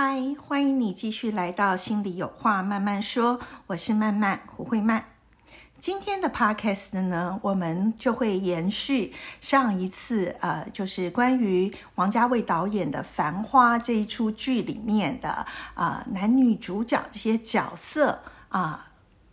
嗨，欢迎你继续来到心里有话慢慢说，我是慢慢胡慧曼。今天的 podcast 呢，我们就会延续上一次，呃，就是关于王家卫导演的《繁花》这一出剧里面的啊男女主角这些角色啊。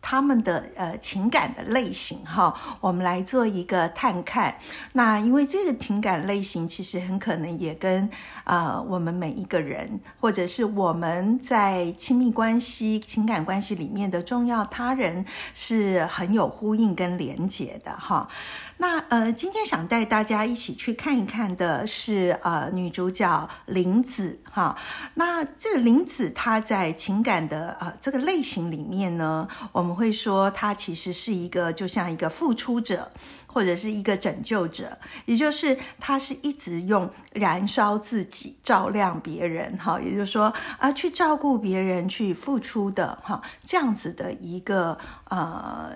他们的呃情感的类型哈，我们来做一个探看。那因为这个情感类型其实很可能也跟呃我们每一个人，或者是我们在亲密关系、情感关系里面的重要他人是很有呼应跟连结的哈。那呃，今天想带大家一起去看一看的是呃女主角林子哈。那这个林子她在情感的呃这个类型里面呢，我们会说她其实是一个就像一个付出者。或者是一个拯救者，也就是他是一直用燃烧自己照亮别人，哈，也就是说啊，去照顾别人，去付出的，哈，这样子的一个呃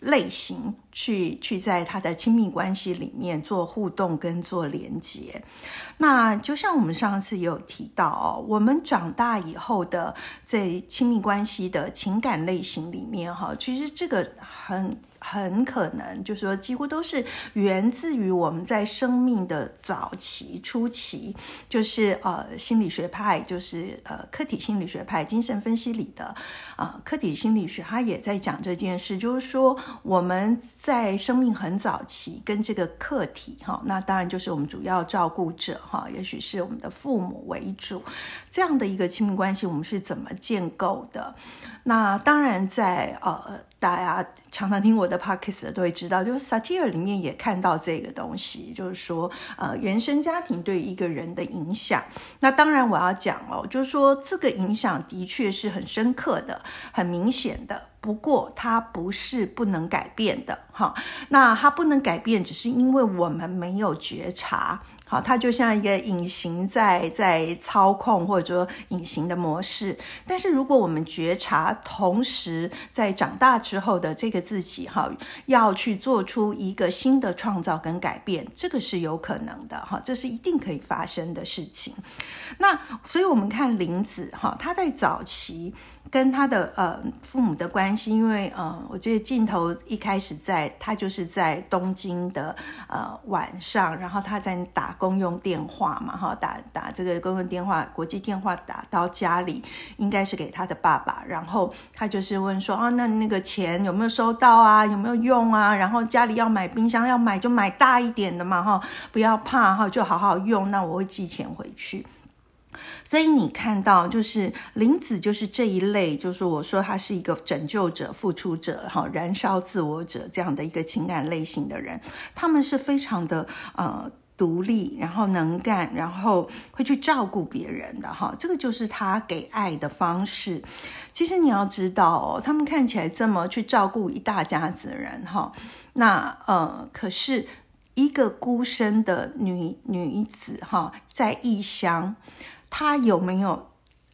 类型，去去在他的亲密关系里面做互动跟做连接。那就像我们上次也有提到哦，我们长大以后的在亲密关系的情感类型里面，哈，其实这个很。很可能就是说，几乎都是源自于我们在生命的早期初期，就是呃心理学派，就是呃客体心理学派、精神分析里的啊客体心理学，他也在讲这件事，就是说我们在生命很早期跟这个客体哈，那当然就是我们主要照顾者哈，也许是我们的父母为主，这样的一个亲密关系，我们是怎么建构的？那当然在呃。大家常常听我的 podcast 都会知道，就是 satire 里面也看到这个东西，就是说，呃，原生家庭对一个人的影响。那当然我要讲哦，就是说这个影响的确是很深刻的、很明显的。不过它不是不能改变的，哈。那它不能改变，只是因为我们没有觉察，好，它就像一个隐形在在操控或者说隐形的模式。但是如果我们觉察，同时在长大之后的这个自己，哈，要去做出一个新的创造跟改变，这个是有可能的，哈，这是一定可以发生的事情。那所以我们看林子，哈，他在早期。跟他的呃父母的关系，因为呃，我觉得镜头一开始在他就是在东京的呃晚上，然后他在打公用电话嘛，哈，打打这个公用电话，国际电话打到家里，应该是给他的爸爸，然后他就是问说啊，那那个钱有没有收到啊，有没有用啊？然后家里要买冰箱，要买就买大一点的嘛，哈，不要怕哈，就好好用，那我会寄钱回去。所以你看到，就是林子，就是这一类，就是我说他是一个拯救者、付出者、哈，燃烧自我者这样的一个情感类型的人，他们是非常的呃独立，然后能干，然后会去照顾别人的哈，这个就是他给爱的方式。其实你要知道哦，他们看起来这么去照顾一大家子人哈，那呃，可是一个孤身的女女子哈，在异乡。他有没有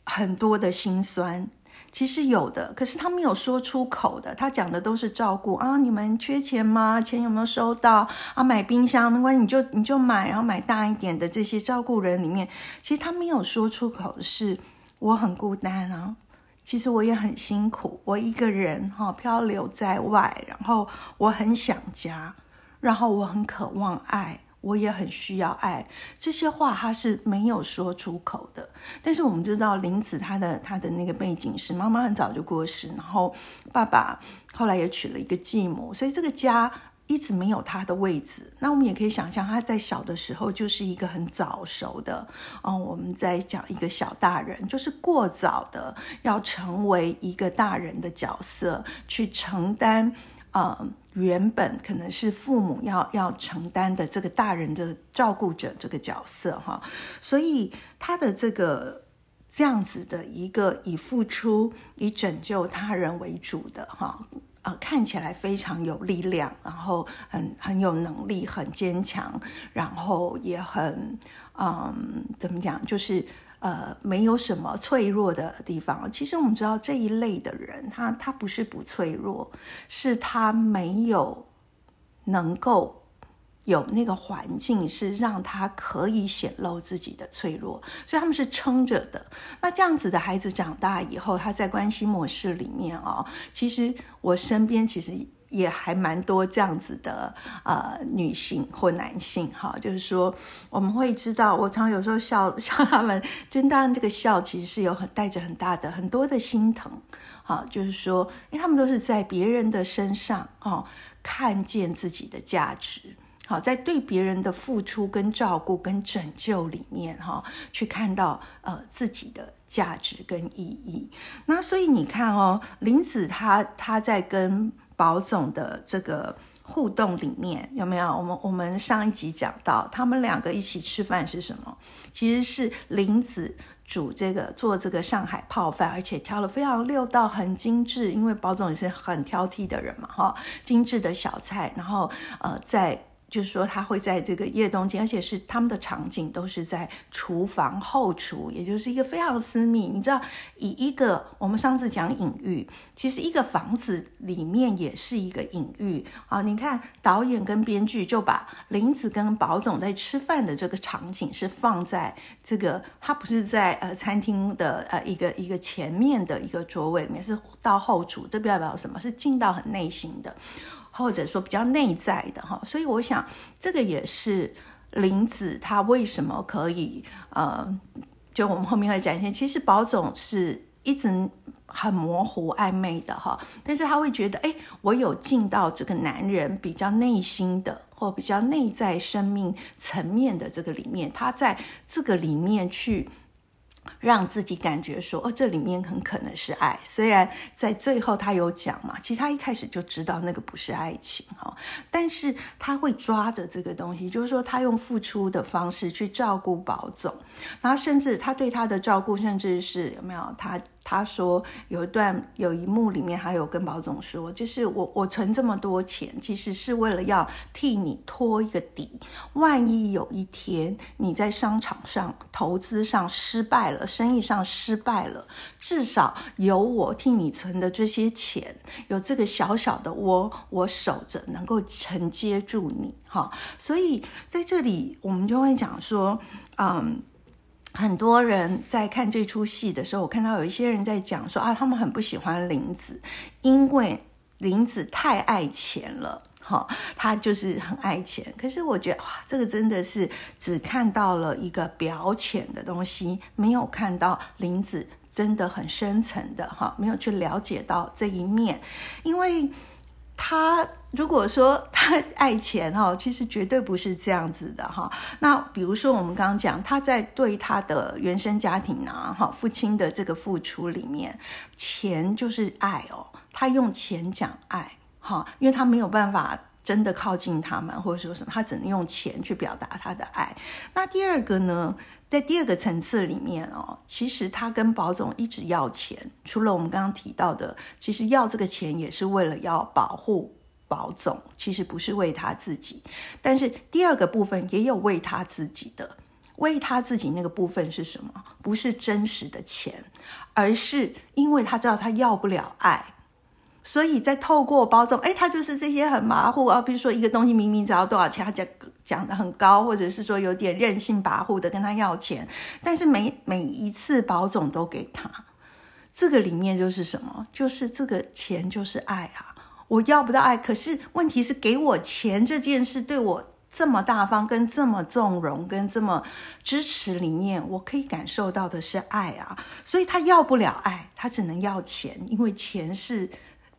很多的心酸？其实有的，可是他没有说出口的。他讲的都是照顾啊，你们缺钱吗？钱有没有收到啊？买冰箱没关系，你就你就买，然后买大一点的。这些照顾人里面，其实他没有说出口是我很孤单啊。其实我也很辛苦，我一个人哈漂流在外，然后我很想家，然后我很渴望爱。我也很需要爱，这些话他是没有说出口的。但是我们知道林子他的他的那个背景是妈妈很早就过世，然后爸爸后来也娶了一个继母，所以这个家一直没有他的位置。那我们也可以想象他在小的时候就是一个很早熟的，嗯，我们在讲一个小大人，就是过早的要成为一个大人的角色，去承担。嗯，原本可能是父母要要承担的这个大人的照顾者这个角色哈，所以他的这个这样子的一个以付出、以拯救他人为主的哈，呃，看起来非常有力量，然后很很有能力、很坚强，然后也很嗯，怎么讲，就是呃，没有什么脆弱的地方。其实我们知道这一类的人，他他不是不脆弱，是他没有能够。有那个环境是让他可以显露自己的脆弱，所以他们是撑着的。那这样子的孩子长大以后，他在关系模式里面哦，其实我身边其实也还蛮多这样子的呃女性或男性哈，就是说我们会知道，我常有时候笑 笑他们，就当然这个笑其实是有很带着很大的很多的心疼哈，就是说，因为他们都是在别人的身上哦看见自己的价值。好，在对别人的付出、跟照顾、跟拯救里面，哈，去看到呃自己的价值跟意义。那所以你看哦，林子他他在跟宝总的这个互动里面有没有？我们我们上一集讲到，他们两个一起吃饭是什么？其实是林子煮这个做这个上海泡饭，而且挑了非常六道很精致，因为宝总也是很挑剔的人嘛，哈，精致的小菜，然后呃在。就是说，他会在这个夜东京，而且是他们的场景都是在厨房后厨，也就是一个非常私密。你知道，以一个我们上次讲隐喻，其实一个房子里面也是一个隐喻啊。你看，导演跟编剧就把林子跟宝总在吃饭的这个场景是放在这个，他不是在呃餐厅的呃一个一个前面的一个桌位里面，是到后厨，这代表什么？是进到很内心的。或者说比较内在的哈，所以我想这个也是林子他为什么可以呃，就我们后面会展现，其实宝总是一直很模糊暧昧的哈，但是他会觉得哎，我有进到这个男人比较内心的或比较内在生命层面的这个里面，他在这个里面去。让自己感觉说，哦，这里面很可能是爱。虽然在最后他有讲嘛，其实他一开始就知道那个不是爱情哈，但是他会抓着这个东西，就是说他用付出的方式去照顾宝总，然后甚至他对他的照顾，甚至是有没有他。他说有一段有一幕里面，还有跟宝总说，就是我我存这么多钱，其实是为了要替你托一个底，万一有一天你在商场上投资上失败了，生意上失败了，至少有我替你存的这些钱，有这个小小的窝，我守着，能够承接住你哈。所以在这里，我们就会讲说，嗯。很多人在看这出戏的时候，我看到有一些人在讲说啊，他们很不喜欢林子，因为林子太爱钱了，哈，他就是很爱钱。可是我觉得哇，这个真的是只看到了一个表浅的东西，没有看到林子真的很深层的哈，没有去了解到这一面，因为。他如果说他爱钱哈，其实绝对不是这样子的哈。那比如说我们刚刚讲，他在对他的原生家庭啊，哈，父亲的这个付出里面，钱就是爱哦。他用钱讲爱哈，因为他没有办法真的靠近他们，或者说什么，他只能用钱去表达他的爱。那第二个呢？在第二个层次里面哦，其实他跟保总一直要钱，除了我们刚刚提到的，其实要这个钱也是为了要保护保总，其实不是为他自己。但是第二个部分也有为他自己的，为他自己那个部分是什么？不是真实的钱，而是因为他知道他要不了爱。所以在透过包装，哎，他就是这些很马虎啊，比如说一个东西明明只要多少钱，他讲讲的很高，或者是说有点任性跋扈的跟他要钱，但是每每一次保总都给他，这个里面就是什么？就是这个钱就是爱啊！我要不到爱，可是问题是给我钱这件事对我这么大方，跟这么纵容，跟这么支持里面，我可以感受到的是爱啊！所以他要不了爱，他只能要钱，因为钱是。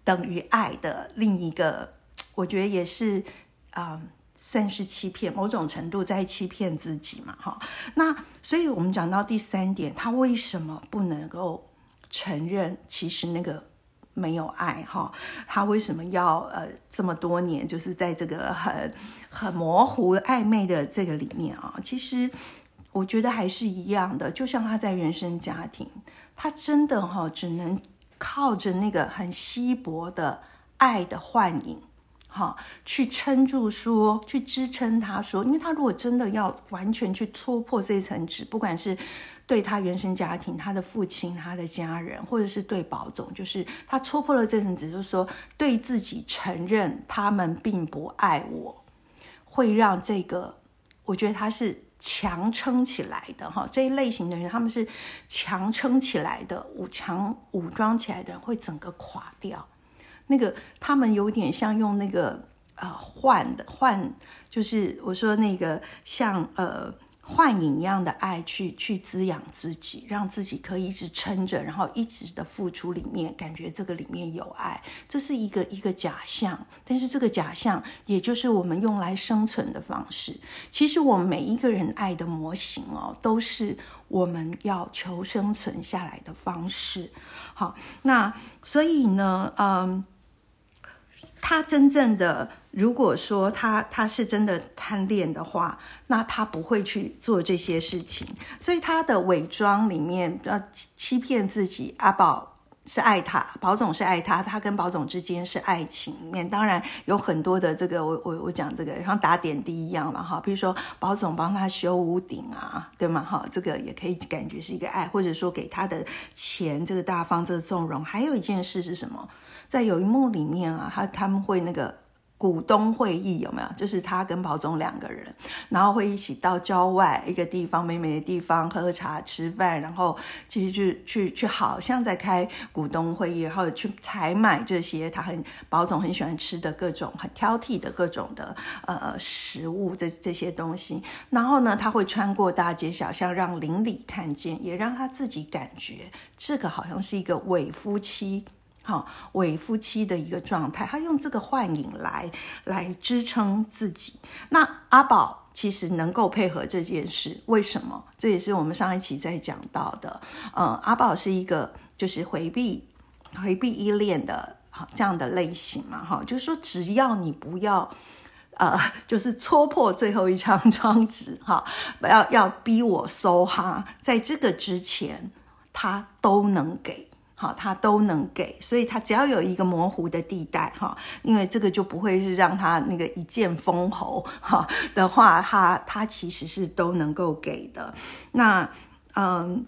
等于爱的另一个，我觉得也是啊，算是欺骗，某种程度在欺骗自己嘛，哈。那所以我们讲到第三点，他为什么不能够承认其实那个没有爱？哈，他为什么要呃这么多年就是在这个很很模糊暧昧的这个里面啊？其实我觉得还是一样的，就像他在原生家庭，他真的哈只能靠着那个很稀薄的爱的幻影。哈，去撑住说，去支撑他说，因为他如果真的要完全去戳破这层纸，不管是对他原生家庭、他的父亲、他的家人，或者是对保总，就是他戳破了这层纸，就是说对自己承认他们并不爱我，会让这个，我觉得他是强撑起来的哈，这一类型的人，他们是强撑起来的，武强武装起来的人会整个垮掉。那个他们有点像用那个呃幻的换，就是我说那个像呃幻影一样的爱去去滋养自己，让自己可以一直撑着，然后一直的付出里面，感觉这个里面有爱，这是一个一个假象。但是这个假象，也就是我们用来生存的方式。其实我们每一个人爱的模型哦，都是我们要求生存下来的方式。好，那所以呢，嗯。他真正的，如果说他他是真的贪恋的话，那他不会去做这些事情。所以他的伪装里面要欺骗自己，阿宝是爱他，宝总是爱他，他跟宝总之间是爱情。里面当然有很多的这个，我我我讲这个像打点滴一样了哈。比如说宝总帮他修屋顶啊，对吗哈？这个也可以感觉是一个爱，或者说给他的钱这个大方这个纵容。还有一件事是什么？在有一幕里面啊，他他们会那个股东会议有没有？就是他跟宝总两个人，然后会一起到郊外一个地方美美的地方喝茶吃饭，然后其实去去去，好像在开股东会议，然后去采买这些他很宝总很喜欢吃的各种很挑剔的各种的呃食物这这些东西。然后呢，他会穿过大街小巷，让邻里看见，也让他自己感觉这个好像是一个伪夫妻。好，伪夫妻的一个状态，他用这个幻影来来支撑自己。那阿宝其实能够配合这件事，为什么？这也是我们上一期在讲到的。呃，阿宝是一个就是回避、回避依恋的哈这样的类型嘛，哈，就是说只要你不要呃，就是戳破最后一张 窗纸，哈，不要要逼我收哈，在这个之前，他都能给。好，他都能给，所以他只要有一个模糊的地带，哈，因为这个就不会是让他那个一剑封喉，哈的话，他他其实是都能够给的。那，嗯。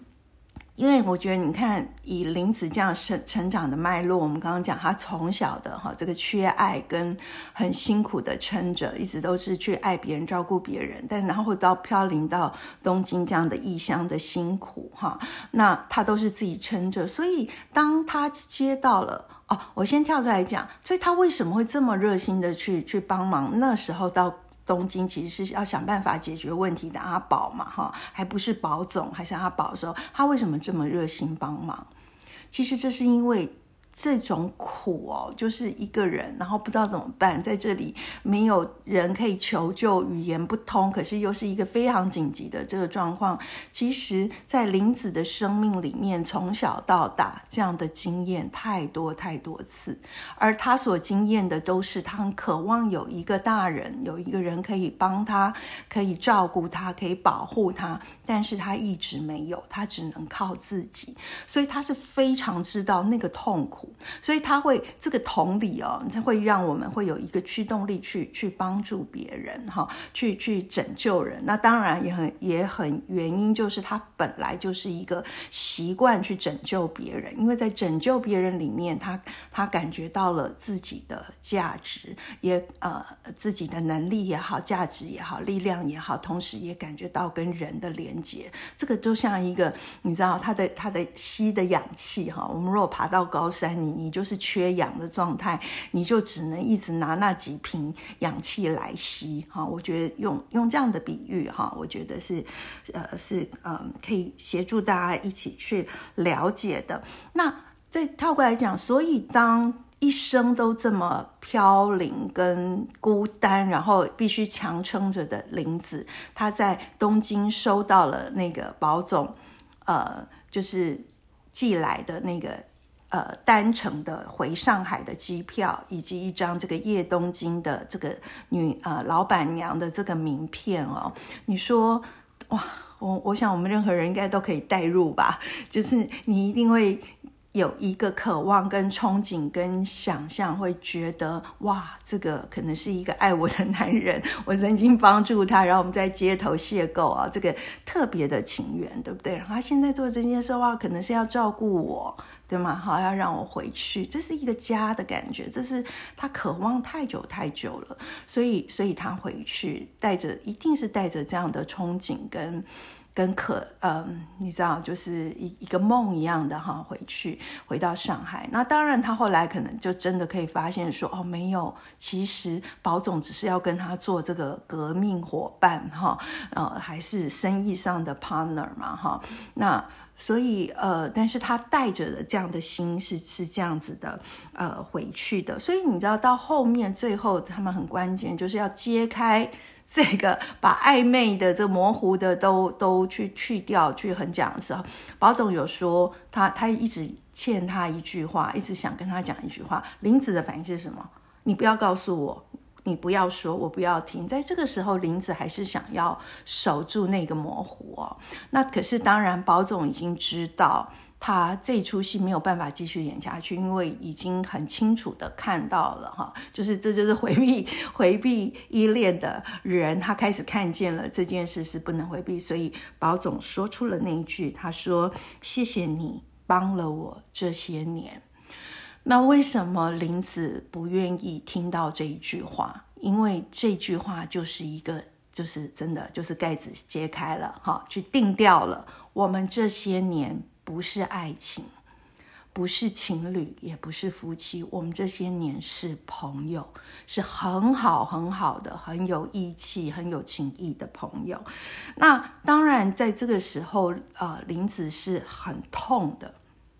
因为我觉得，你看以林子这样成成长的脉络，我们刚刚讲他从小的哈这个缺爱跟很辛苦的撑着，一直都是去爱别人、照顾别人，但然后到飘零到东京这样的异乡的辛苦哈，那他都是自己撑着。所以当他接到了哦，我先跳出来讲，所以他为什么会这么热心的去去帮忙？那时候到。东京其实是要想办法解决问题的阿宝嘛，哈，还不是宝总，还是阿宝的时候，他为什么这么热心帮忙？其实这是因为。这种苦哦，就是一个人，然后不知道怎么办，在这里没有人可以求救，语言不通，可是又是一个非常紧急的这个状况。其实，在林子的生命里面，从小到大这样的经验太多太多次，而他所经验的都是他很渴望有一个大人，有一个人可以帮他，可以照顾他，可以保护他，但是他一直没有，他只能靠自己，所以他是非常知道那个痛苦。所以他会这个同理哦，他会让我们会有一个驱动力去去帮助别人哈，去去拯救人。那当然也很也很原因就是他本来就是一个习惯去拯救别人，因为在拯救别人里面，他他感觉到了自己的价值，也呃自己的能力也好，价值也好，力量也好，同时也感觉到跟人的连接。这个就像一个你知道他的他的吸的氧气哈，我们如果爬到高山。你你就是缺氧的状态，你就只能一直拿那几瓶氧气来吸哈。我觉得用用这样的比喻哈，我觉得是呃是嗯可以协助大家一起去了解的。那再跳过来讲，所以当一生都这么飘零跟孤单，然后必须强撑着的林子，他在东京收到了那个保总呃就是寄来的那个。呃，单程的回上海的机票，以及一张这个叶东京的这个女呃老板娘的这个名片哦，你说哇，我我想我们任何人应该都可以代入吧，就是你一定会。有一个渴望、跟憧憬、跟想象，会觉得哇，这个可能是一个爱我的男人，我曾经帮助他，然后我们在街头邂逅啊，这个特别的情缘，对不对？然后他现在做这件事的话，可能是要照顾我，对吗？好，要让我回去，这是一个家的感觉，这是他渴望太久太久了，所以，所以他回去，带着一定是带着这样的憧憬跟。跟可嗯，你知道，就是一一个梦一样的哈，回去回到上海。那当然，他后来可能就真的可以发现说，哦，没有，其实保总只是要跟他做这个革命伙伴哈，呃，还是生意上的 partner 嘛哈。那所以呃，但是他带着的这样的心是是这样子的呃回去的。所以你知道，到后面最后他们很关键，就是要揭开。这个把暧昧的、这模糊的都都去去掉，去很讲的时候，宝总有说他他一直欠他一句话，一直想跟他讲一句话。林子的反应是什么？你不要告诉我，你不要说，我不要听。在这个时候，林子还是想要守住那个模糊。那可是当然，宝总已经知道。他这出戏没有办法继续演下去，因为已经很清楚的看到了哈，就是这就是回避回避依恋的人，他开始看见了这件事是不能回避，所以宝总说出了那一句，他说：“谢谢你帮了我这些年。”那为什么林子不愿意听到这一句话？因为这句话就是一个，就是真的，就是盖子揭开了哈，去定掉了我们这些年。不是爱情，不是情侣，也不是夫妻。我们这些年是朋友，是很好很好的，很有义气、很有情义的朋友。那当然，在这个时候，呃，林子是很痛的，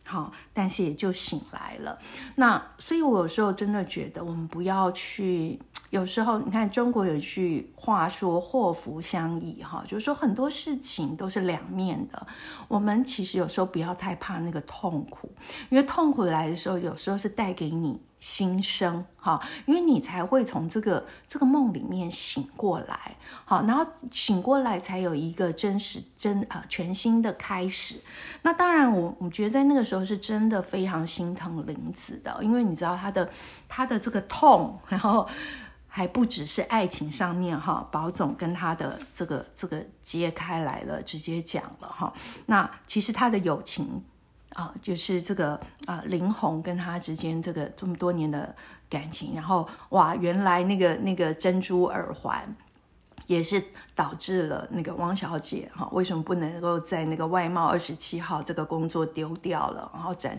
好，但是也就醒来了。那所以，我有时候真的觉得，我们不要去。有时候你看，中国有一句话说“祸福相依”哈，就是说很多事情都是两面的。我们其实有时候不要太怕那个痛苦，因为痛苦来的时候，有时候是带给你新生哈，因为你才会从这个这个梦里面醒过来，好，然后醒过来才有一个真实真啊全新的开始。那当然，我我觉得在那个时候是真的非常心疼林子的，因为你知道他的他的这个痛，然后。还不只是爱情上面哈，宝总跟他的这个这个揭开来了，直接讲了哈。那其实他的友情啊，就是这个啊林红跟他之间这个这么多年的感情，然后哇，原来那个那个珍珠耳环也是导致了那个汪小姐哈，为什么不能够在那个外贸二十七号这个工作丢掉了，然后展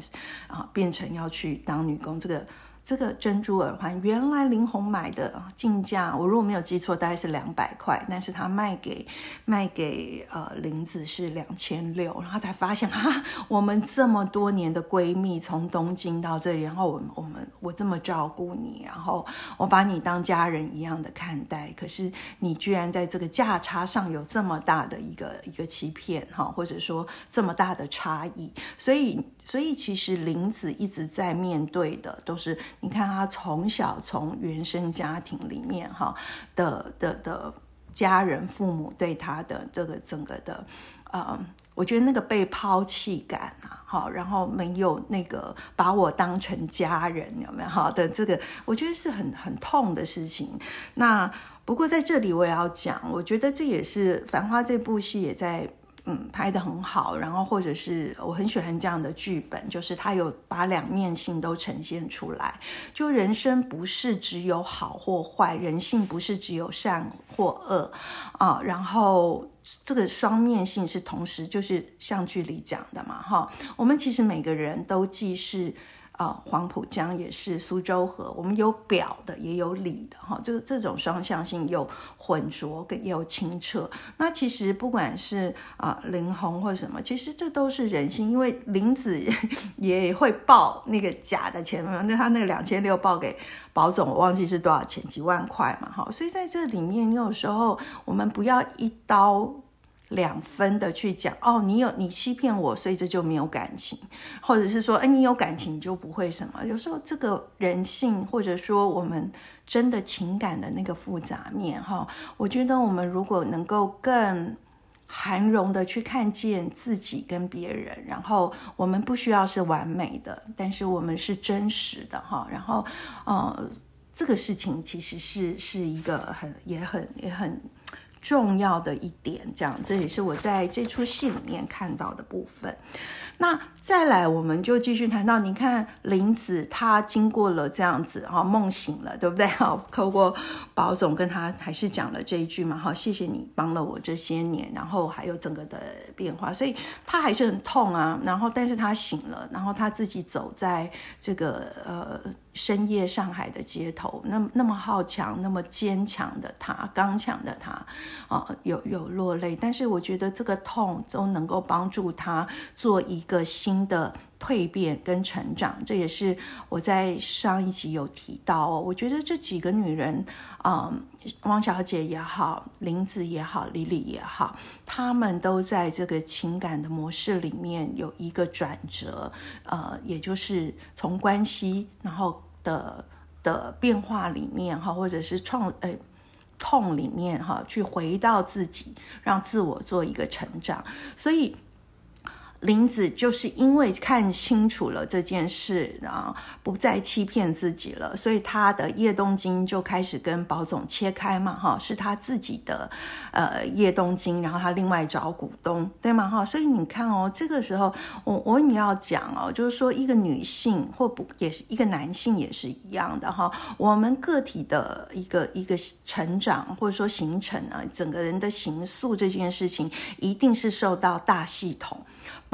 啊变成要去当女工这个。这个珍珠耳环原来林红买的进价，我如果没有记错，大概是两百块，但是他卖给卖给呃林子是两千六，然后才发现啊，我们这么多年的闺蜜从东京到这里，然后我我们我这么照顾你，然后我把你当家人一样的看待，可是你居然在这个价差上有这么大的一个一个欺骗哈，或者说这么大的差异，所以所以其实林子一直在面对的都是。你看他从小从原生家庭里面哈的的的家人父母对他的这个整个的，呃，我觉得那个被抛弃感啊，哈，然后没有那个把我当成家人有没有哈的这个，我觉得是很很痛的事情。那不过在这里我也要讲，我觉得这也是《繁花》这部戏也在。嗯，拍的很好，然后或者是我很喜欢这样的剧本，就是它有把两面性都呈现出来。就人生不是只有好或坏，人性不是只有善或恶啊。然后这个双面性是同时，就是像剧里讲的嘛，哈。我们其实每个人都既是。啊，黄浦江也是苏州河，我们有表的，也有里的，哈，就是这种双向性有浑浊跟也有清澈。那其实不管是啊林红或什么，其实这都是人性，因为林子 也会报那个假的钱嘛，那他那个两千六报给保总，我忘记是多少钱，几万块嘛，哈，所以在这里面，你有时候我们不要一刀。两分的去讲哦，你有你欺骗我，所以这就没有感情，或者是说，哎，你有感情你就不会什么。有时候这个人性，或者说我们真的情感的那个复杂面，哈，我觉得我们如果能够更含容的去看见自己跟别人，然后我们不需要是完美的，但是我们是真实的哈。然后，呃，这个事情其实是是一个很也很也很重要的一点，这样这也是我在这出戏里面看到的部分。那再来，我们就继续谈到，你看林子他经过了这样子哈，梦醒了，对不对？哈，透过宝总跟他还是讲了这一句嘛，哈，谢谢你帮了我这些年，然后还有整个的变化，所以他还是很痛啊。然后，但是他醒了，然后他自己走在这个呃深夜上海的街头，那那么好强，那么坚强的他，刚强的他，啊，有有落泪，但是我觉得这个痛都能够帮助他做一。个新的蜕变跟成长，这也是我在上一集有提到哦。我觉得这几个女人，嗯，汪小姐也好，林子也好，李李也好，她们都在这个情感的模式里面有一个转折，呃，也就是从关系然后的的变化里面哈，或者是创呃痛里面哈，去回到自己，让自我做一个成长，所以。林子就是因为看清楚了这件事，然后不再欺骗自己了，所以他的叶东京就开始跟宝总切开嘛，哈，是他自己的呃叶东京，然后他另外找股东，对吗？哈，所以你看哦，这个时候我我你要讲哦，就是说一个女性或不也是一个男性也是一样的哈，我们个体的一个一个成长或者说形成啊，整个人的形塑这件事情，一定是受到大系统。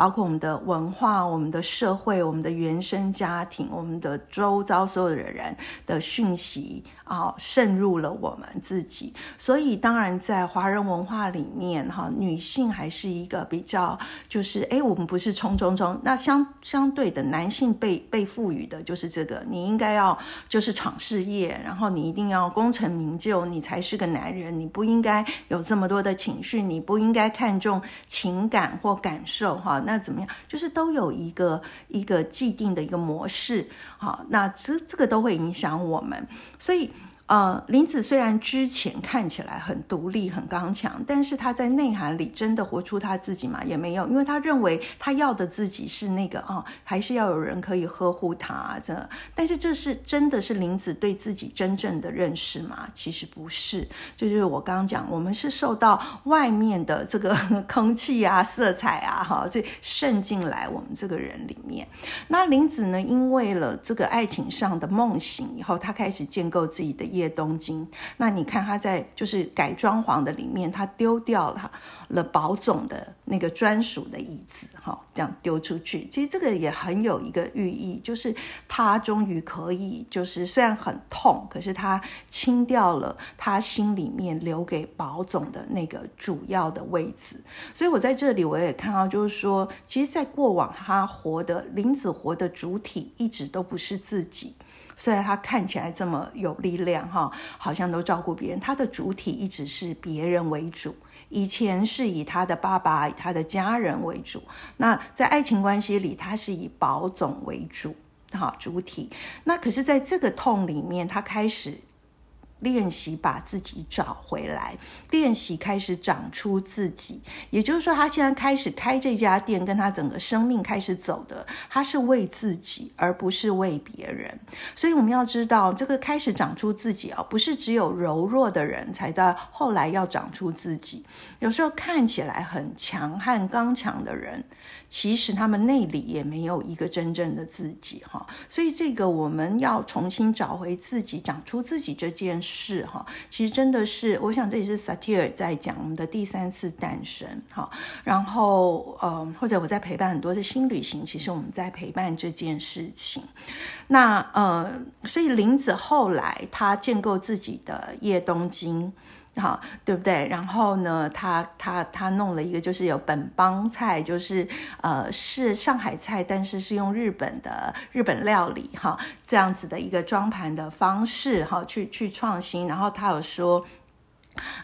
包括我们的文化、我们的社会、我们的原生家庭、我们的周遭所有的人的讯息。啊，渗入了我们自己，所以当然在华人文化里面，哈，女性还是一个比较，就是哎，我们不是冲冲冲，那相相对的，男性被被赋予的就是这个，你应该要就是闯事业，然后你一定要功成名就，你才是个男人，你不应该有这么多的情绪，你不应该看重情感或感受，哈，那怎么样？就是都有一个一个既定的一个模式，好，那这这个都会影响我们，所以。呃，林子虽然之前看起来很独立、很刚强，但是他在内涵里真的活出他自己吗？也没有，因为他认为他要的自己是那个啊，还是要有人可以呵护他。这，但是这是真的是林子对自己真正的认识吗？其实不是，这就是我刚刚讲，我们是受到外面的这个空气啊、色彩啊，哈，这渗进来我们这个人里面。那林子呢，因为了这个爱情上的梦醒以后，他开始建构自己的业。东京，那你看他在就是改装潢的里面，他丢掉了了宝总的那个专属的椅子，哈，这样丢出去。其实这个也很有一个寓意，就是他终于可以，就是虽然很痛，可是他清掉了他心里面留给宝总的那个主要的位置。所以我在这里我也看到，就是说，其实，在过往他活的林子活的主体一直都不是自己。虽然他看起来这么有力量，哈，好像都照顾别人，他的主体一直是别人为主。以前是以他的爸爸、以他的家人为主，那在爱情关系里，他是以保总为主，哈，主体。那可是在这个痛里面，他开始。练习把自己找回来，练习开始长出自己。也就是说，他现在开始开这家店，跟他整个生命开始走的，他是为自己，而不是为别人。所以我们要知道，这个开始长出自己啊，不是只有柔弱的人才到后来要长出自己。有时候看起来很强悍刚强的人。其实他们内里也没有一个真正的自己哈，所以这个我们要重新找回自己、长出自己这件事哈，其实真的是，我想这也是萨提尔在讲我们的第三次诞生哈。然后呃，或者我在陪伴很多的新旅行，其实我们在陪伴这件事情。那呃，所以林子后来他建构自己的叶东京。好，对不对？然后呢，他他他弄了一个，就是有本帮菜，就是呃是上海菜，但是是用日本的日本料理哈，这样子的一个装盘的方式哈，去去创新。然后他有说。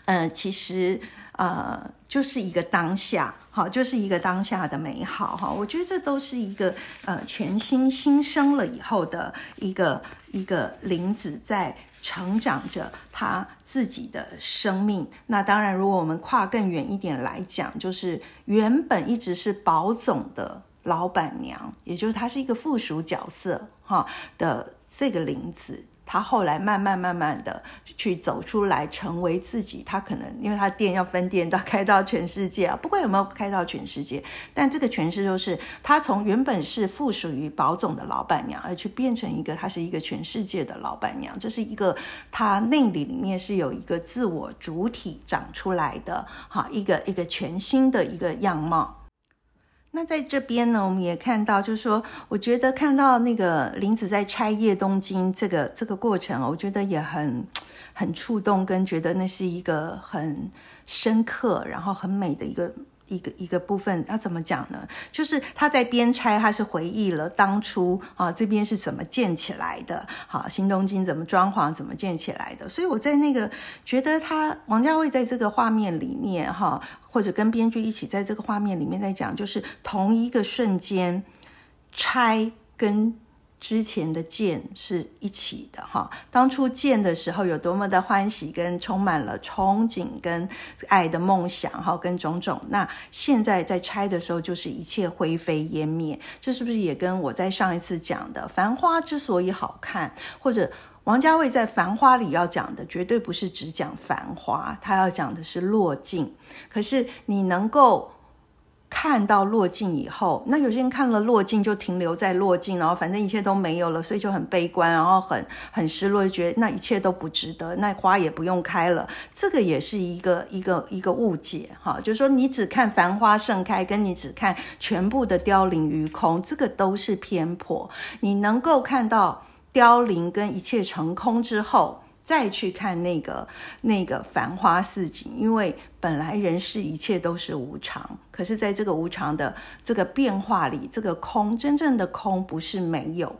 呃，其实呃就是一个当下，好，就是一个当下的美好哈。我觉得这都是一个呃全新新生了以后的一个一个林子在。成长着他自己的生命。那当然，如果我们跨更远一点来讲，就是原本一直是保总的老板娘，也就是她是一个附属角色哈的这个林子。他后来慢慢慢慢的去走出来，成为自己。他可能因为他店要分店，到开到全世界啊。不管有没有开到全世界，但这个诠释就是他从原本是附属于宝总的老板娘，而去变成一个他是一个全世界的老板娘。这是一个他内里里面是有一个自我主体长出来的，哈，一个一个全新的一个样貌。那在这边呢，我们也看到，就是说，我觉得看到那个林子在拆叶东京这个这个过程，我觉得也很很触动，跟觉得那是一个很深刻，然后很美的一个。一个一个部分，他怎么讲呢？就是他在边拆，他是回忆了当初啊这边是怎么建起来的，好新东京怎么装潢，怎么建起来的。所以我在那个觉得他王家卫在这个画面里面哈，或者跟编剧一起在这个画面里面在讲，就是同一个瞬间拆跟。之前的见是一起的哈，当初见的时候有多么的欢喜，跟充满了憧憬，跟爱的梦想哈，跟种种。那现在在拆的时候，就是一切灰飞烟灭。这是不是也跟我在上一次讲的《繁花》之所以好看，或者王家卫在《繁花》里要讲的，绝对不是只讲繁花，他要讲的是落尽。可是你能够。看到落尽以后，那有些人看了落尽就停留在落尽，然后反正一切都没有了，所以就很悲观，然后很很失落，就觉得那一切都不值得，那花也不用开了。这个也是一个一个一个误解哈，就是说你只看繁花盛开，跟你只看全部的凋零于空，这个都是偏颇。你能够看到凋零跟一切成空之后。再去看那个那个繁花似锦，因为本来人世一切都是无常，可是在这个无常的这个变化里，这个空真正的空不是没有，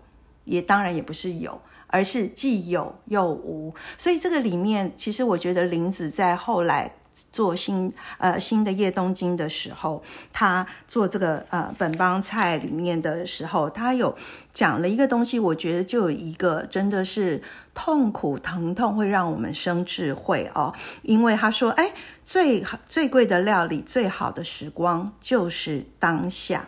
也当然也不是有，而是既有又无。所以这个里面，其实我觉得林子在后来。做新呃新的叶东京的时候，他做这个呃本帮菜里面的时候，他有讲了一个东西，我觉得就有一个真的是痛苦疼痛会让我们生智慧哦，因为他说，哎，最好最贵的料理，最好的时光就是当下。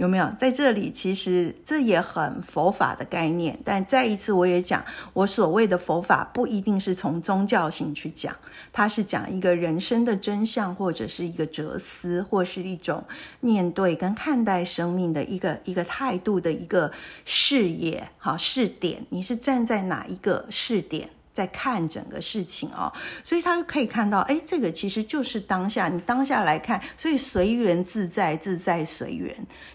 有没有在这里？其实这也很佛法的概念。但再一次，我也讲，我所谓的佛法不一定是从宗教性去讲，它是讲一个人生的真相，或者是一个哲思，或是一种面对跟看待生命的一个一个态度的一个视野，好视点。你是站在哪一个视点？在看整个事情哦，所以他可以看到，哎，这个其实就是当下，你当下来看，所以随缘自在，自在随缘，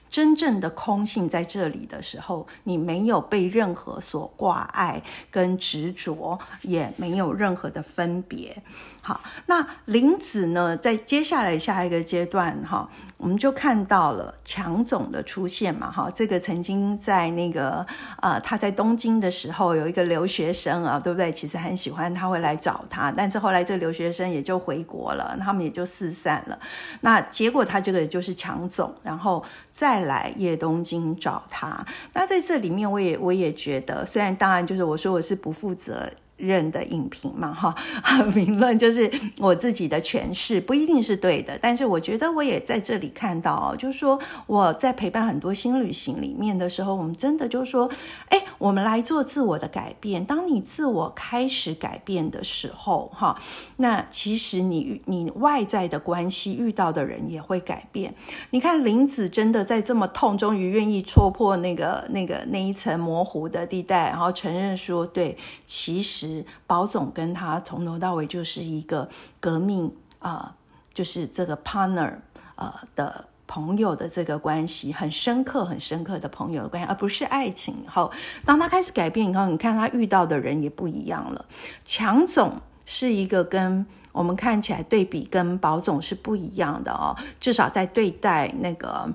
真正的空性在这里的时候，你没有被任何所挂碍跟执着，也没有任何的分别。好，那林子呢，在接下来下一个阶段哈。我们就看到了强总的出现嘛，哈，这个曾经在那个呃他在东京的时候有一个留学生啊，对不对？其实很喜欢他会来找他，但是后来这个留学生也就回国了，他们也就四散了。那结果他这个就是强总，然后在再来叶东京找他。那在这里面，我也我也觉得，虽然当然就是我说我是不负责。任的影评嘛，哈，评论就是我自己的诠释，不一定是对的。但是我觉得我也在这里看到，就是说我在陪伴很多新旅行里面的时候，我们真的就是说，哎，我们来做自我的改变。当你自我开始改变的时候，哈，那其实你你外在的关系遇到的人也会改变。你看林子真的在这么痛，终于愿意戳破那个那个那一层模糊的地带，然后承认说，对，其实。保总跟他从头到尾就是一个革命啊，就是这个 partner 呃的朋友的这个关系，很深刻、很深刻的朋友的关系，而不是爱情。以后，当他开始改变以后，你看他遇到的人也不一样了。强总是一个跟我们看起来对比跟保总是不一样的哦，至少在对待那个。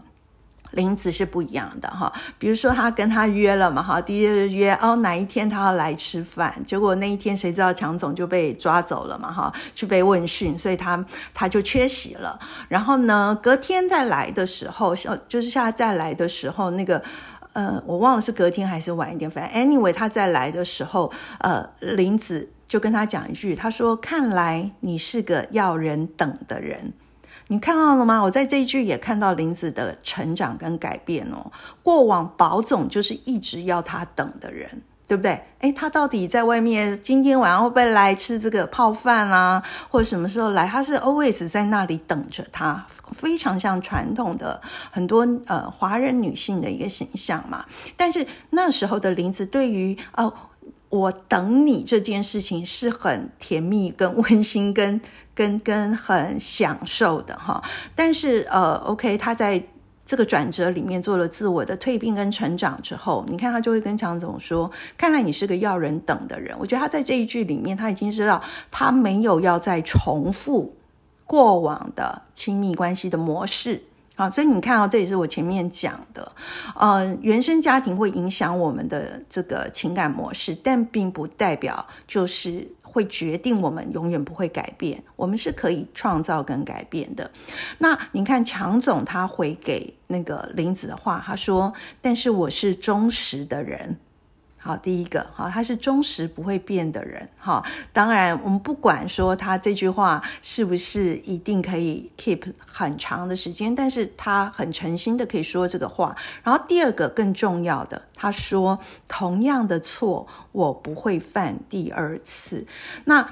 林子是不一样的哈，比如说他跟他约了嘛哈，第一日约哦哪一天他要来吃饭，结果那一天谁知道强总就被抓走了嘛哈，去被问讯，所以他他就缺席了。然后呢，隔天再来的时候，就是下再来的时候，那个呃，我忘了是隔天还是晚一点，反正 anyway 他再来的时候，呃，林子就跟他讲一句，他说：“看来你是个要人等的人。”你看到了吗？我在这一句也看到林子的成长跟改变哦。过往宝总就是一直要他等的人，对不对？诶，他到底在外面今天晚上会不会来吃这个泡饭啊？或者什么时候来？他是 always 在那里等着他，非常像传统的很多呃华人女性的一个形象嘛。但是那时候的林子对于哦。我等你这件事情是很甜蜜、跟温馨、跟 跟跟很享受的哈。但是呃，OK，他在这个转折里面做了自我的蜕变跟成长之后，你看他就会跟强总说：“看来你是个要人等的人。”我觉得他在这一句里面，他已经知道他没有要再重复过往的亲密关系的模式。啊，所以你看哦，这也是我前面讲的，呃，原生家庭会影响我们的这个情感模式，但并不代表就是会决定我们永远不会改变，我们是可以创造跟改变的。那你看强总他回给那个林子的话，他说：“但是我是忠实的人。”好，第一个，好，他是忠实不会变的人，哈。当然，我们不管说他这句话是不是一定可以 keep 很长的时间，但是他很诚心的可以说这个话。然后第二个更重要的，他说同样的错我不会犯第二次。那。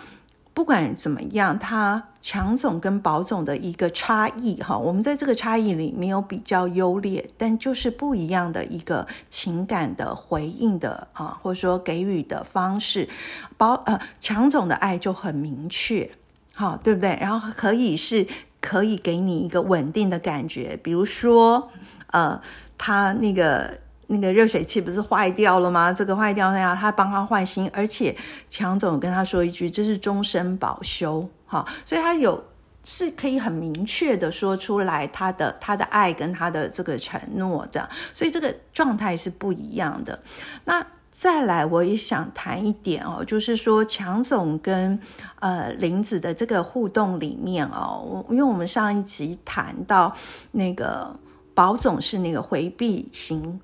不管怎么样，他强总跟保总的一个差异哈，我们在这个差异里没有比较优劣，但就是不一样的一个情感的回应的啊，或者说给予的方式。保呃强总的爱就很明确，好对不对？然后可以是可以给你一个稳定的感觉，比如说呃他那个。那个热水器不是坏掉了吗？这个坏掉那样，他帮他换新，而且强总跟他说一句，这是终身保修，哈，所以他有是可以很明确的说出来他的他的爱跟他的这个承诺的，所以这个状态是不一样的。那再来，我也想谈一点哦，就是说强总跟呃林子的这个互动里面哦，因为我们上一集谈到那个宝总是那个回避型。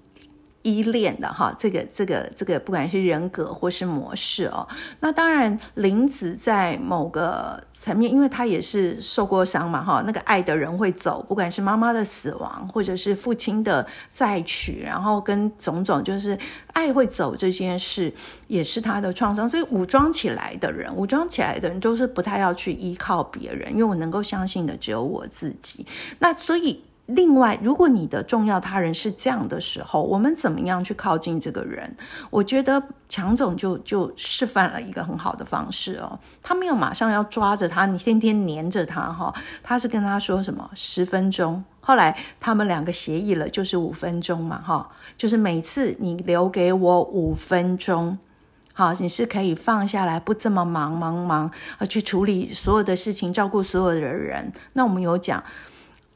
依恋的哈，这个这个这个，不管是人格或是模式哦，那当然林子在某个层面，因为他也是受过伤嘛哈，那个爱的人会走，不管是妈妈的死亡，或者是父亲的再娶，然后跟种种就是爱会走这件事，也是他的创伤。所以武装起来的人，武装起来的人都是不太要去依靠别人，因为我能够相信的只有我自己。那所以。另外，如果你的重要他人是这样的时候，我们怎么样去靠近这个人？我觉得强总就就示范了一个很好的方式哦，他没有马上要抓着他，你天天黏着他哈，他是跟他说什么十分钟，后来他们两个协议了，就是五分钟嘛哈，就是每次你留给我五分钟，好，你是可以放下来，不这么忙忙忙啊，去处理所有的事情，照顾所有的人。那我们有讲。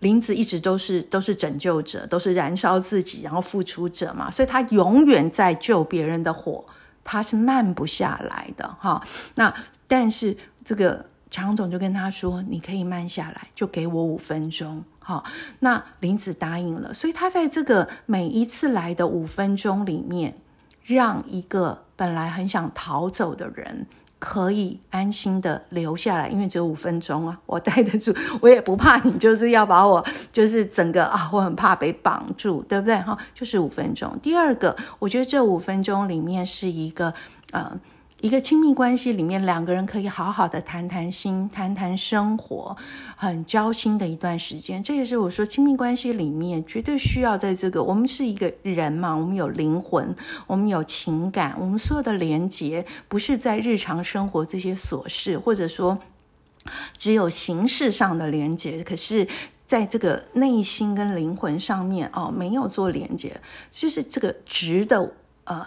林子一直都是都是拯救者，都是燃烧自己，然后付出者嘛，所以他永远在救别人的火，他是慢不下来的哈。那但是这个强总就跟他说：“你可以慢下来，就给我五分钟。”好，那林子答应了，所以他在这个每一次来的五分钟里面，让一个本来很想逃走的人。可以安心的留下来，因为只有五分钟啊，我待得住，我也不怕你，就是要把我，就是整个啊，我很怕被绑住，对不对？哈，就是五分钟。第二个，我觉得这五分钟里面是一个，呃。一个亲密关系里面，两个人可以好好的谈谈心、谈谈生活，很交心的一段时间。这也是我说亲密关系里面绝对需要在这个。我们是一个人嘛，我们有灵魂，我们有情感，我们所有的连接不是在日常生活这些琐事，或者说 只有形式上的连接，可是在这个内心跟灵魂上面哦，没有做连接，就是这个值的呃。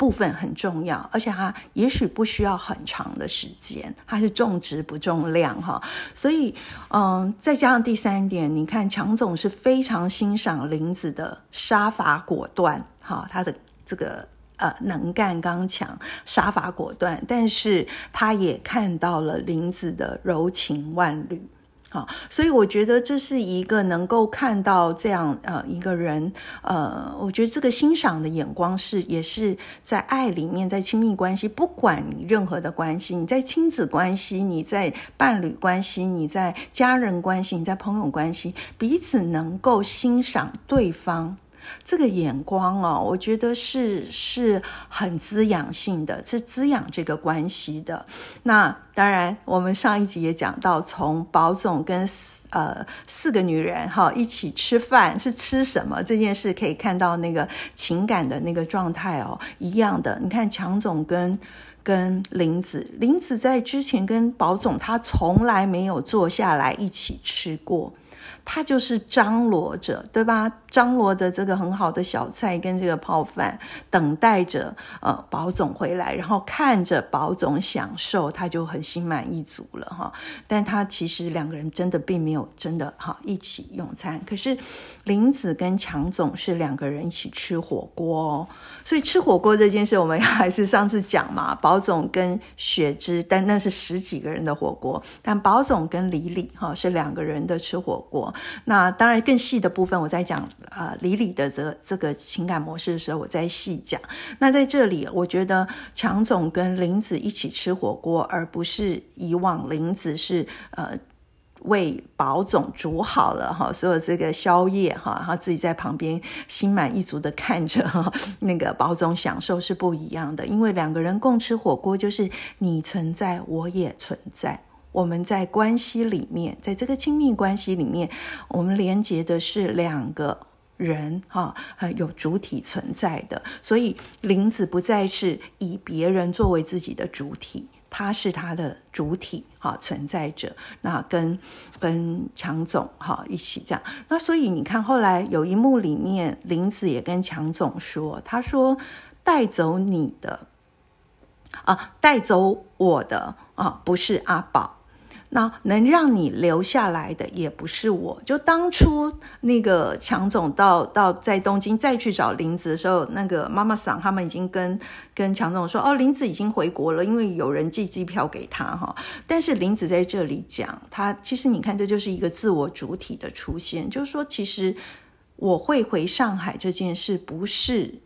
部分很重要，而且它也许不需要很长的时间，它是重质不重量哈。所以，嗯，再加上第三点，你看强总是非常欣赏林子的杀伐果断哈，他的这个呃能干刚强、杀伐果断，但是他也看到了林子的柔情万缕。好，所以我觉得这是一个能够看到这样呃一个人，呃，我觉得这个欣赏的眼光是也是在爱里面，在亲密关系，不管你任何的关系，你在亲子关系，你在伴侣关系，你在家人关系，你在朋友关系，彼此能够欣赏对方。这个眼光哦，我觉得是是很滋养性的，是滋养这个关系的。那当然，我们上一集也讲到，从宝总跟呃四个女人哈一起吃饭是吃什么这件事，可以看到那个情感的那个状态哦，一样的。你看强总跟跟林子，林子在之前跟宝总，他从来没有坐下来一起吃过。他就是张罗着，对吧？张罗着这个很好的小菜跟这个泡饭，等待着呃保总回来，然后看着保总享受，他就很心满意足了哈。但他其实两个人真的并没有真的哈一起用餐。可是林子跟强总是两个人一起吃火锅哦，所以吃火锅这件事，我们还是上次讲嘛。保总跟雪芝，但那是十几个人的火锅，但保总跟李李哈是两个人的吃火锅。那当然，更细的部分我在讲呃李李的这这个情感模式的时候，我再细讲。那在这里，我觉得强总跟林子一起吃火锅，而不是以往林子是呃为宝总煮好了哈，所有这个宵夜哈，然后自己在旁边心满意足的看着哈，那个宝总享受是不一样的。因为两个人共吃火锅，就是你存在，我也存在。我们在关系里面，在这个亲密关系里面，我们连接的是两个人，哈，有主体存在的。所以林子不再是以别人作为自己的主体，他是他的主体，哈，存在着。那跟跟强总，哈，一起这样。那所以你看，后来有一幕里面，林子也跟强总说，他说：“带走你的，啊，带走我的，啊，不是阿宝。”那能让你留下来的也不是我，就当初那个强总到到在东京再去找林子的时候，那个妈妈桑他们已经跟跟强总说，哦，林子已经回国了，因为有人寄机票给他哈。但是林子在这里讲，他其实你看，这就是一个自我主体的出现，就是说，其实我会回上海这件事，不是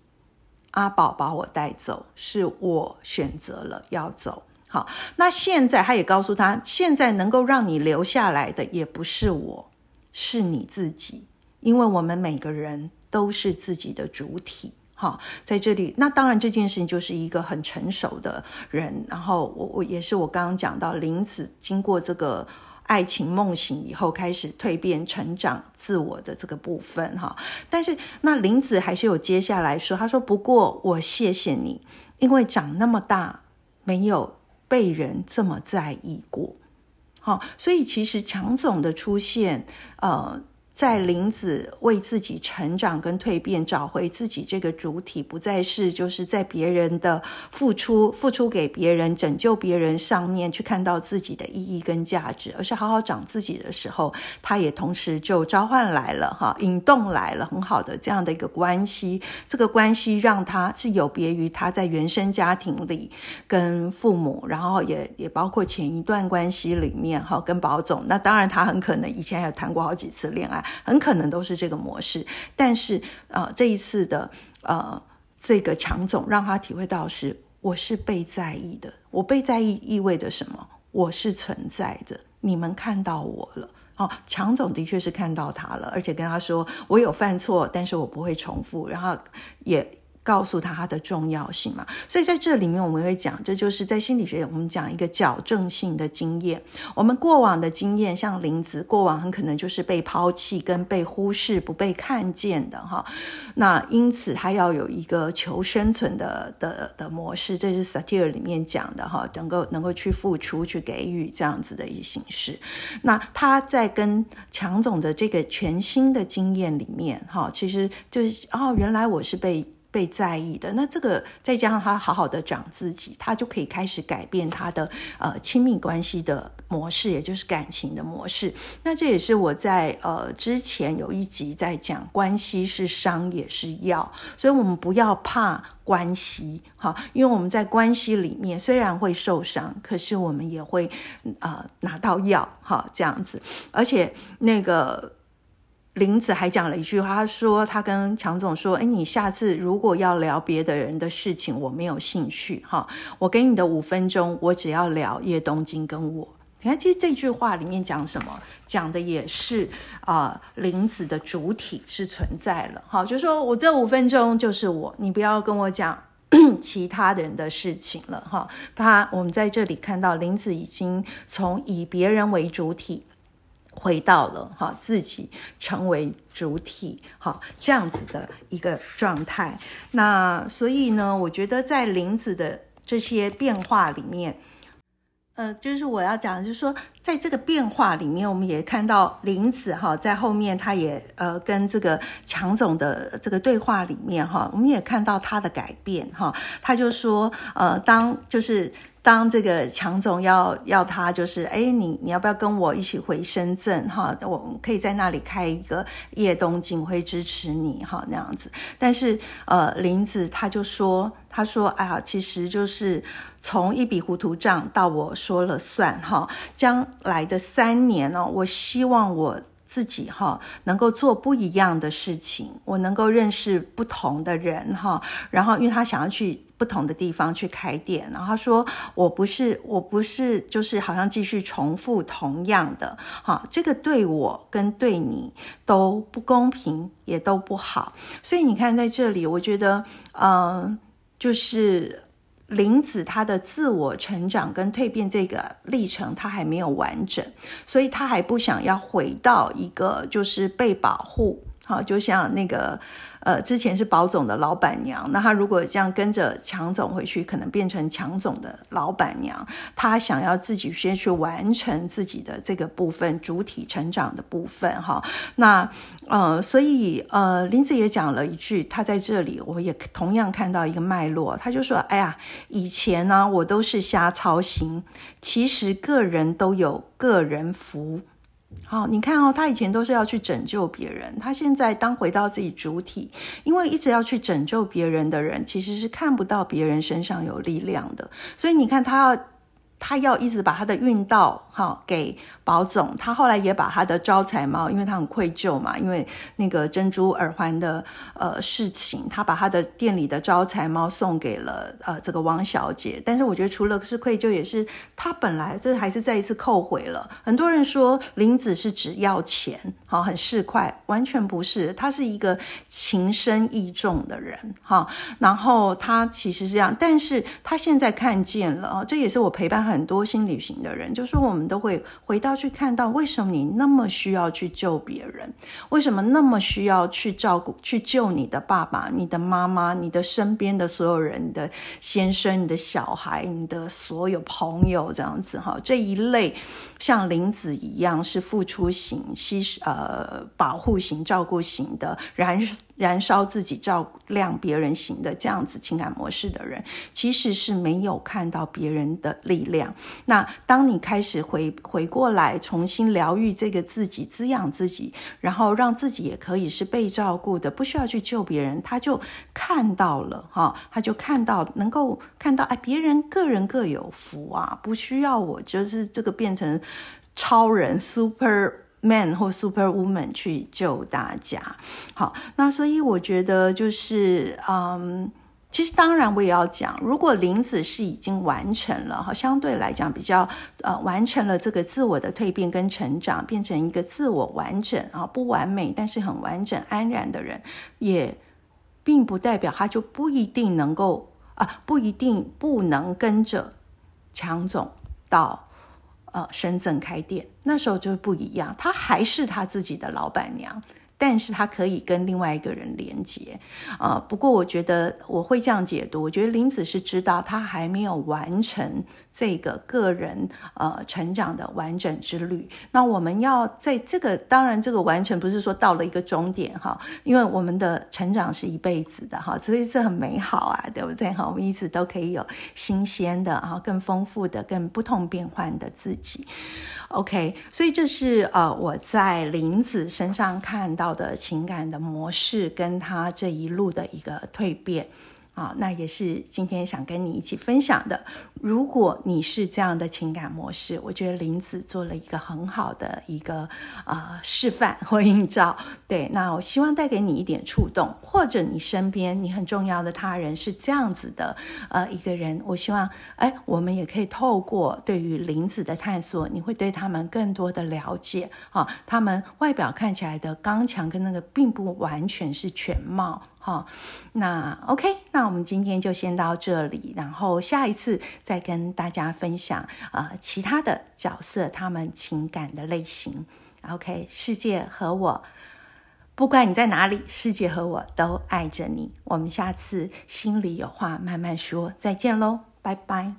阿宝把我带走，是我选择了要走。好，那现在他也告诉他，现在能够让你留下来的也不是我，是你自己，因为我们每个人都是自己的主体。好，在这里，那当然这件事情就是一个很成熟的人，然后我我也是我刚刚讲到林子经过这个爱情梦醒以后，开始蜕变成长自我的这个部分哈。但是那林子还是有接下来说，他说不过我谢谢你，因为长那么大没有。被人这么在意过，好，所以其实强总的出现，呃。在林子为自己成长跟蜕变，找回自己这个主体，不再是就是在别人的付出、付出给别人、拯救别人上面去看到自己的意义跟价值，而是好好长自己的时候，他也同时就召唤来了哈，引动来了很好的这样的一个关系。这个关系让他是有别于他在原生家庭里跟父母，然后也也包括前一段关系里面哈，跟宝总，那当然他很可能以前还有谈过好几次恋爱。很可能都是这个模式，但是呃，这一次的呃这个强总让他体会到是我是被在意的，我被在意意味着什么？我是存在的，你们看到我了。哦，强总的确是看到他了，而且跟他说我有犯错，但是我不会重复，然后也。告诉他它的重要性嘛，所以在这里面我们会讲，这就是在心理学我们讲一个矫正性的经验。我们过往的经验，像林子过往很可能就是被抛弃跟被忽视、不被看见的哈。那因此他要有一个求生存的的的模式，这是 Satir 里面讲的哈，能够能够去付出、去给予这样子的一些形式。那他在跟强总的这个全新的经验里面哈，其实就是哦，原来我是被。被在意的。那这个再加上他好好的长自己，他就可以开始改变他的呃亲密关系的模式，也就是感情的模式。那这也是我在呃之前有一集在讲，关系是伤也是药，所以我们不要怕关系哈，因为我们在关系里面虽然会受伤，可是我们也会呃拿到药哈这样子，而且那个。林子还讲了一句话，他说：“他跟强总说，哎，你下次如果要聊别的人的事情，我没有兴趣哈。我给你的五分钟，我只要聊叶东京跟我。你看，其实这句话里面讲什么？讲的也是啊，林子的主体是存在了。好，就说我这五分钟就是我，你不要跟我讲 其他人的事情了哈。他，我们在这里看到林子已经从以别人为主体。”回到了哈自己成为主体哈这样子的一个状态，那所以呢，我觉得在林子的这些变化里面，呃，就是我要讲，就是说，在这个变化里面，我们也看到林子哈在后面，他也呃跟这个强总的这个对话里面哈，我们也看到他的改变哈，他就说呃，当就是。当这个强总要要他就是，哎，你你要不要跟我一起回深圳哈？我可以在那里开一个夜东京会支持你哈那样子。但是呃，林子他就说，他说，哎呀，其实就是从一笔糊涂账到我说了算哈。将来的三年呢，我希望我。自己哈能够做不一样的事情，我能够认识不同的人哈，然后因为他想要去不同的地方去开店，然后他说我不是我不是就是好像继续重复同样的哈，这个对我跟对你都不公平，也都不好，所以你看在这里，我觉得嗯就是。林子他的自我成长跟蜕变这个历程，他还没有完整，所以他还不想要回到一个就是被保护，好，就像那个。呃，之前是保总的老板娘，那他如果这样跟着强总回去，可能变成强总的老板娘。他想要自己先去完成自己的这个部分，主体成长的部分，哈。那呃，所以呃，林子也讲了一句，他在这里，我也同样看到一个脉络，他就说：“哎呀，以前呢，我都是瞎操心，其实个人都有个人福。”好，你看哦，他以前都是要去拯救别人，他现在当回到自己主体，因为一直要去拯救别人的人，其实是看不到别人身上有力量的，所以你看他要。他要一直把他的运道哈给保总，他后来也把他的招财猫，因为他很愧疚嘛，因为那个珍珠耳环的呃事情，他把他的店里的招财猫送给了呃这个王小姐。但是我觉得除了是愧疚，也是他本来这还是再一次扣回了。很多人说林子是只要钱，好很市侩，完全不是，他是一个情深意重的人哈。然后他其实是这样，但是他现在看见了啊，这也是我陪伴很。多新旅行的人，就说我们都会回到去看到，为什么你那么需要去救别人？为什么那么需要去照顾、去救你的爸爸、你的妈妈、你的身边的所有人、的先生、你的小孩、你的所有朋友这样子哈？这一类像林子一样是付出型、牺呃保护型、照顾型的燃燃烧自己、照亮别人型的这样子情感模式的人，其实是没有看到别人的力量。那当你开始回回过来，重新疗愈这个自己，滋养自己，然后让自己也可以是被照顾的，不需要去救别人，他就看到了哈，他就看到能够看到，哎，别人个人各有福啊，不需要我就是这个变成超人 super man 或 super woman 去救大家。好，那所以我觉得就是嗯。其实当然，我也要讲，如果林子是已经完成了哈，相对来讲比较呃完成了这个自我的蜕变跟成长，变成一个自我完整啊不完美但是很完整安然的人，也并不代表他就不一定能够啊不一定不能跟着强总到呃深圳开店，那时候就不一样，她还是她自己的老板娘。但是他可以跟另外一个人连接。啊，不过我觉得我会这样解读，我觉得林子是知道他还没有完成这个个人呃成长的完整之旅。那我们要在这个当然这个完成不是说到了一个终点哈，因为我们的成长是一辈子的哈，所以这很美好啊，对不对哈？我们一直都可以有新鲜的啊，更丰富的、更不同变换的自己。OK，所以这是呃我在林子身上看到的情感的模式，跟他这一路的一个蜕变。啊，那也是今天想跟你一起分享的。如果你是这样的情感模式，我觉得林子做了一个很好的一个呃示范或映照。对，那我希望带给你一点触动，或者你身边你很重要的他人是这样子的呃一个人，我希望哎，我们也可以透过对于林子的探索，你会对他们更多的了解啊。他们外表看起来的刚强跟那个，并不完全是全貌。好，那 OK，那我们今天就先到这里，然后下一次再跟大家分享呃其他的角色他们情感的类型。OK，世界和我，不管你在哪里，世界和我都爱着你。我们下次心里有话慢慢说，再见喽，拜拜。